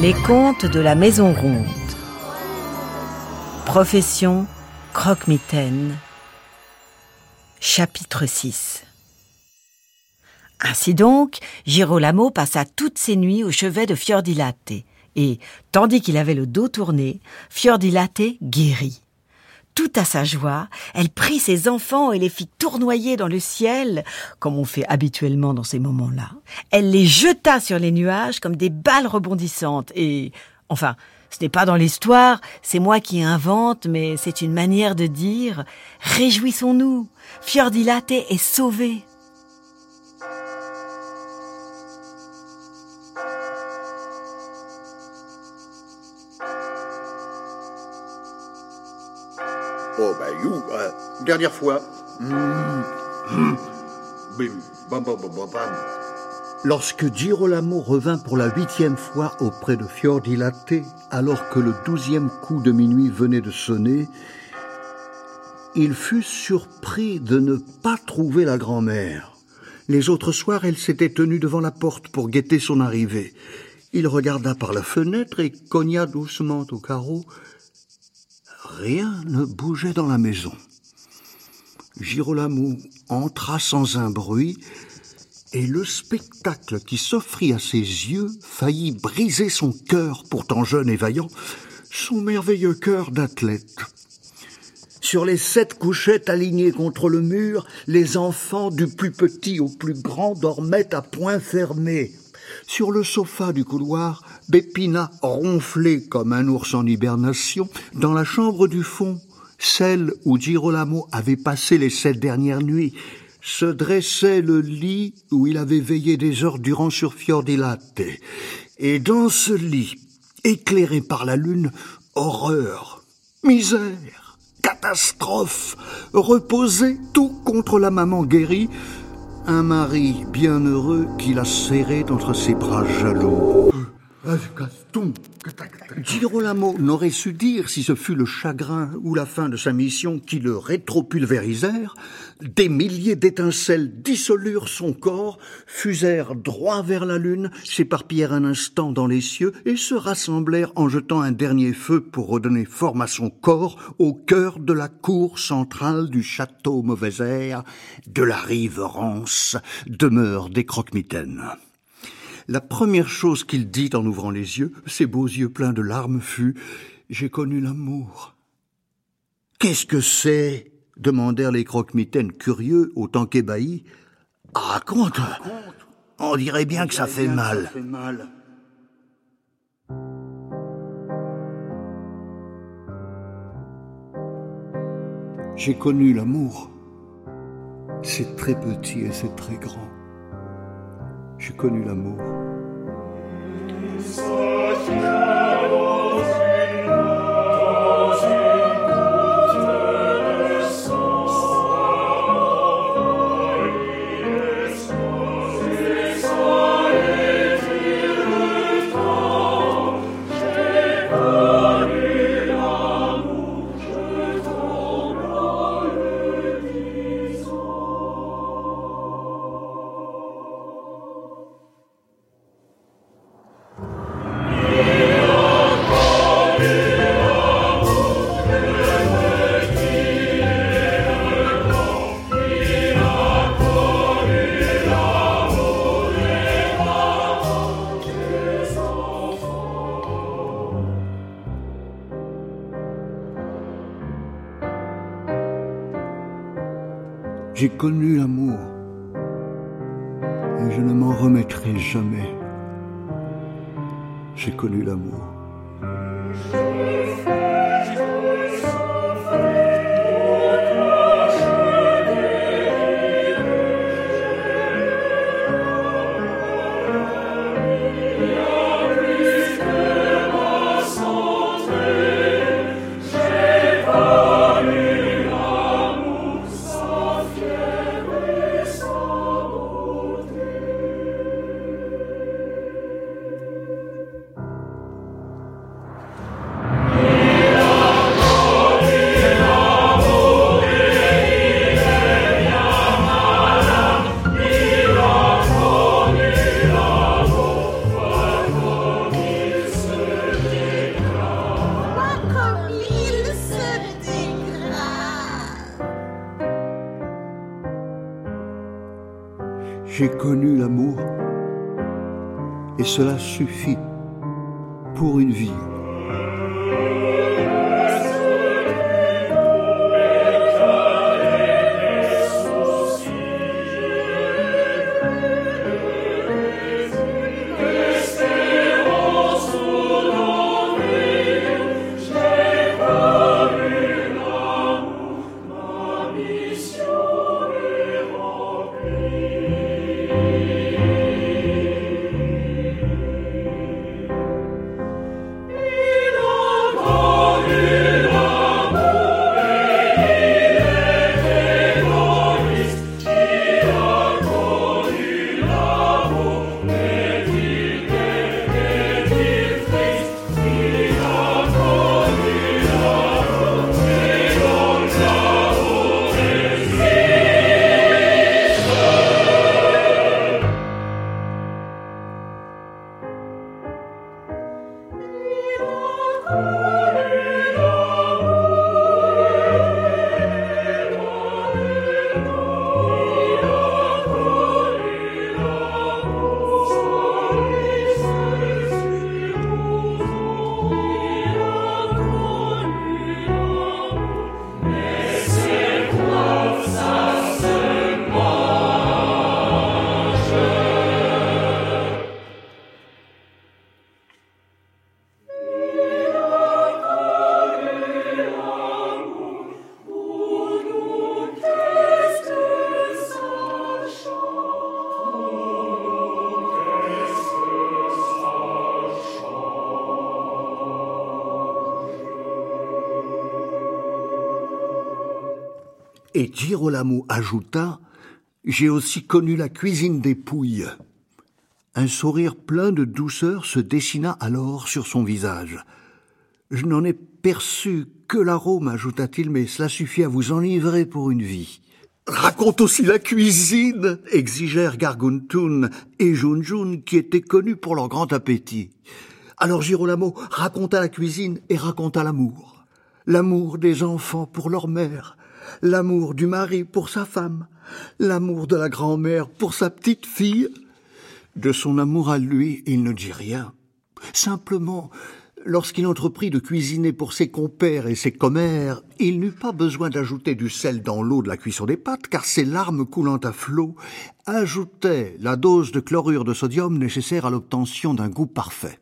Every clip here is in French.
Les contes de la Maison Ronde. Profession croque-mitaine. Chapitre 6 Ainsi donc, Girolamo passa toutes ses nuits au chevet de Fiordilate, et, tandis qu'il avait le dos tourné, Fiordilate guérit. Tout à sa joie, elle prit ses enfants et les fit tournoyer dans le ciel, comme on fait habituellement dans ces moments-là. Elle les jeta sur les nuages comme des balles rebondissantes, et, enfin, ce n'est pas dans l'histoire, c'est moi qui invente, mais c'est une manière de dire Réjouissons-nous, Fiordilate est sauvé. Ben, you, euh, dernière fois. Bim, bam, bam, bam, bam, bam. Lorsque Girolamo revint pour la huitième fois auprès de Fiordilate, alors que le douzième coup de minuit venait de sonner, il fut surpris de ne pas trouver la grand-mère. Les autres soirs, elle s'était tenue devant la porte pour guetter son arrivée. Il regarda par la fenêtre et cogna doucement au carreau. Rien ne bougeait dans la maison. Girolamo entra sans un bruit, et le spectacle qui s'offrit à ses yeux faillit briser son cœur, pourtant jeune et vaillant, son merveilleux cœur d'athlète. Sur les sept couchettes alignées contre le mur, les enfants du plus petit au plus grand dormaient à point fermé. Sur le sofa du couloir, Bépina ronflait comme un ours en hibernation. Dans la chambre du fond, celle où Girolamo avait passé les sept dernières nuits, se dressait le lit où il avait veillé des heures durant sur Fiordilate. Et dans ce lit, éclairé par la lune, horreur, misère, catastrophe, reposait tout contre la maman guérie, un mari bien heureux qui la serrait entre ses bras jaloux. Girolamo n'aurait su dire si ce fut le chagrin ou la fin de sa mission qui le rétropulvérisèrent. Des milliers d'étincelles dissolurent son corps, fusèrent droit vers la lune, s'éparpillèrent un instant dans les cieux et se rassemblèrent en jetant un dernier feu pour redonner forme à son corps au cœur de la cour centrale du château mauvais air de la rive rance, demeure des croque-mitaines. La première chose qu'il dit en ouvrant les yeux, ses beaux yeux pleins de larmes, fut J'ai connu l'amour. Qu'est-ce que c'est? demandèrent les croque-mitaines curieux autant qu'ébahis. Raconte On dirait bien que ça fait mal. J'ai connu l'amour. C'est très petit et c'est très grand. J'ai connu l'amour. J'ai connu l'amour et je ne m'en remettrai jamais. J'ai connu l'amour. J'ai connu l'amour. Et cela suffit pour une vie. Et Girolamo ajouta J'ai aussi connu la cuisine des pouilles. Un sourire plein de douceur se dessina alors sur son visage. Je n'en ai perçu que l'arôme, ajouta-t-il, mais cela suffit à vous enivrer pour une vie. Raconte aussi la cuisine, exigèrent Garguntun et Junjun, qui étaient connus pour leur grand appétit. Alors Girolamo raconta la cuisine et raconta l'amour. L'amour des enfants pour leur mère, l'amour du mari pour sa femme, l'amour de la grand-mère pour sa petite fille. De son amour à lui, il ne dit rien. Simplement, lorsqu'il entreprit de cuisiner pour ses compères et ses commères, il n'eut pas besoin d'ajouter du sel dans l'eau de la cuisson des pâtes, car ses larmes coulant à flot ajoutaient la dose de chlorure de sodium nécessaire à l'obtention d'un goût parfait.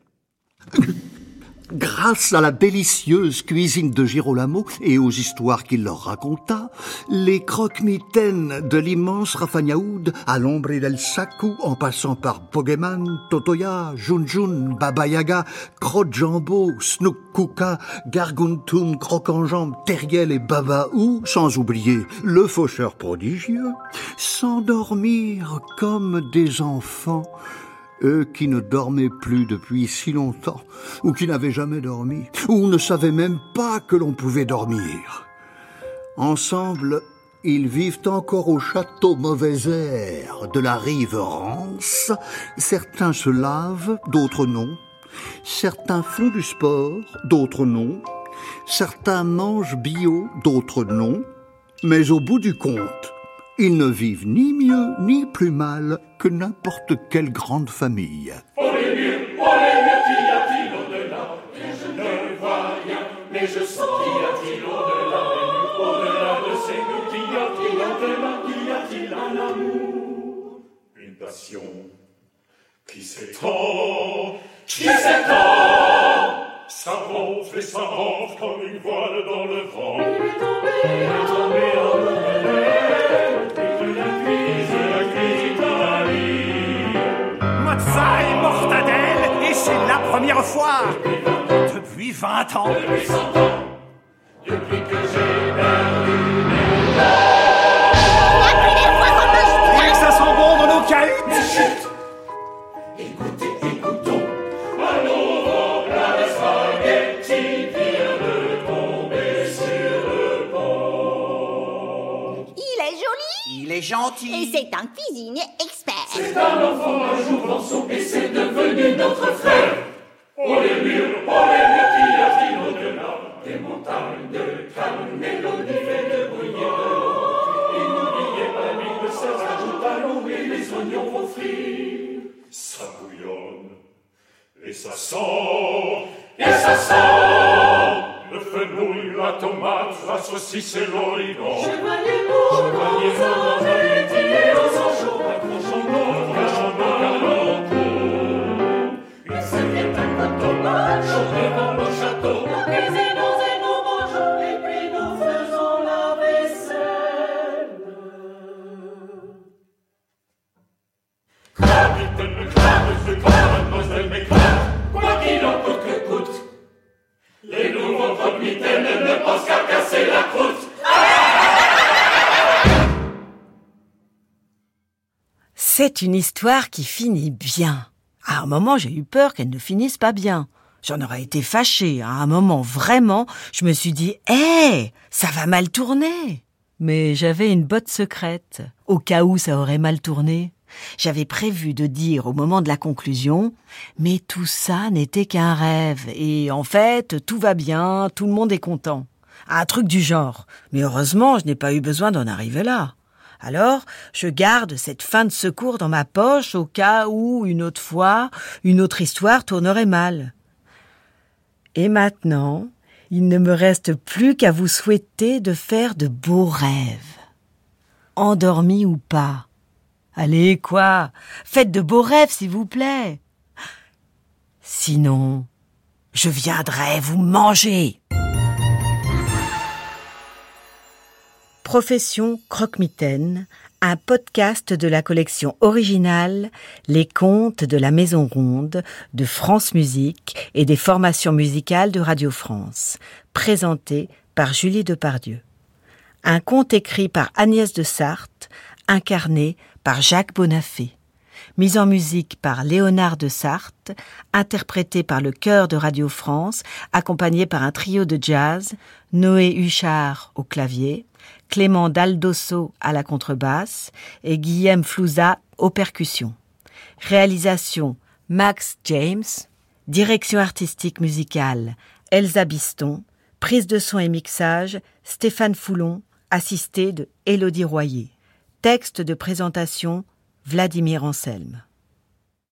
Grâce à la délicieuse cuisine de Girolamo et aux histoires qu'il leur raconta, les croque-mitaines de l'immense Rafagnaoud, à l'ombre del Saku, en passant par Bogeman, Totoya, Junjun, Baba Yaga, Crotte Jambo, Snook Kuka, Garguntun, Croc-en-Jambe, Teriel et Babaou, sans oublier le faucheur prodigieux, s'endormirent comme des enfants eux qui ne dormaient plus depuis si longtemps, ou qui n'avaient jamais dormi, ou ne savaient même pas que l'on pouvait dormir. Ensemble, ils vivent encore au château Mauvais Air de la rive Rance. Certains se lavent, d'autres non. Certains font du sport, d'autres non. Certains mangent bio, d'autres non. Mais au bout du compte, ils ne vivent ni mieux ni plus mal que n'importe quelle grande famille. On est mieux, on est mieux, qu'y a-t-il au-delà Je ne vois rien, mais je sens qu'y a-t-il au-delà Au-delà de ces mots, qu'y a-t-il au-delà Qu'y a-t-il un amour Une passion qui s'étend, qui s'étend ça ronfle et ça ronfle comme une voile dans le vent. Il est tombé, il est tombé Mozart mortadelle, et c'est la première fois depuis 20 ans. Depuis 100 ans, depuis que j'ai perdu mes La première fois qu'on mange bien. Et que ça sent bon dans nos cahutes. Mais chut Écoutez, écoutons Un nouveau plat de spaghetti vient de tomber sur le pont. Il est joli. Il est gentil. Et c'est un cuisinier expert. C'est un enfant un jour lançon et c'est devenu notre frère. Oh les murs, oh les murs, qu'y a-t-il au-delà Des montagnes de d'olive et de bruyère de l'eau. Et n'oubliez pas, l'huile de serre ajoute à l'eau et les oignons vont frire. Ça bouillonne, et ça sent, et ça sent. La tomate, la saucisse et l'origan. Chevalier lourd, chevalier lourd, et aux tomate, chaud devant le château. C'est une histoire qui finit bien. À un moment, j'ai eu peur qu'elle ne finisse pas bien. J'en aurais été fâchée. À un moment, vraiment, je me suis dit, hé, ça va mal tourner. Mais j'avais une botte secrète, au cas où ça aurait mal tourné. J'avais prévu de dire au moment de la conclusion, mais tout ça n'était qu'un rêve, et en fait, tout va bien, tout le monde est content. Un truc du genre. Mais heureusement, je n'ai pas eu besoin d'en arriver là. Alors, je garde cette fin de secours dans ma poche au cas où, une autre fois, une autre histoire tournerait mal. Et maintenant, il ne me reste plus qu'à vous souhaiter de faire de beaux rêves. Endormis ou pas. Allez, quoi? Faites de beaux rêves, s'il vous plaît. Sinon, je viendrai vous manger. Profession Croque-Mitaine, un podcast de la collection originale Les contes de la Maison Ronde de France Musique et des formations musicales de Radio France, présenté par Julie Depardieu. Un conte écrit par Agnès de Sarthe, incarné par Jacques Bonafé. Mise en musique par Léonard de Sarthe, interprété par le chœur de Radio France, accompagné par un trio de jazz, Noé Huchard au clavier, Clément Daldosso à la contrebasse et Guillaume Flouza aux percussions. Réalisation Max James, direction artistique musicale Elsa Biston, prise de son et mixage Stéphane Foulon, assisté de Élodie Royer. Texte de présentation Vladimir Anselme.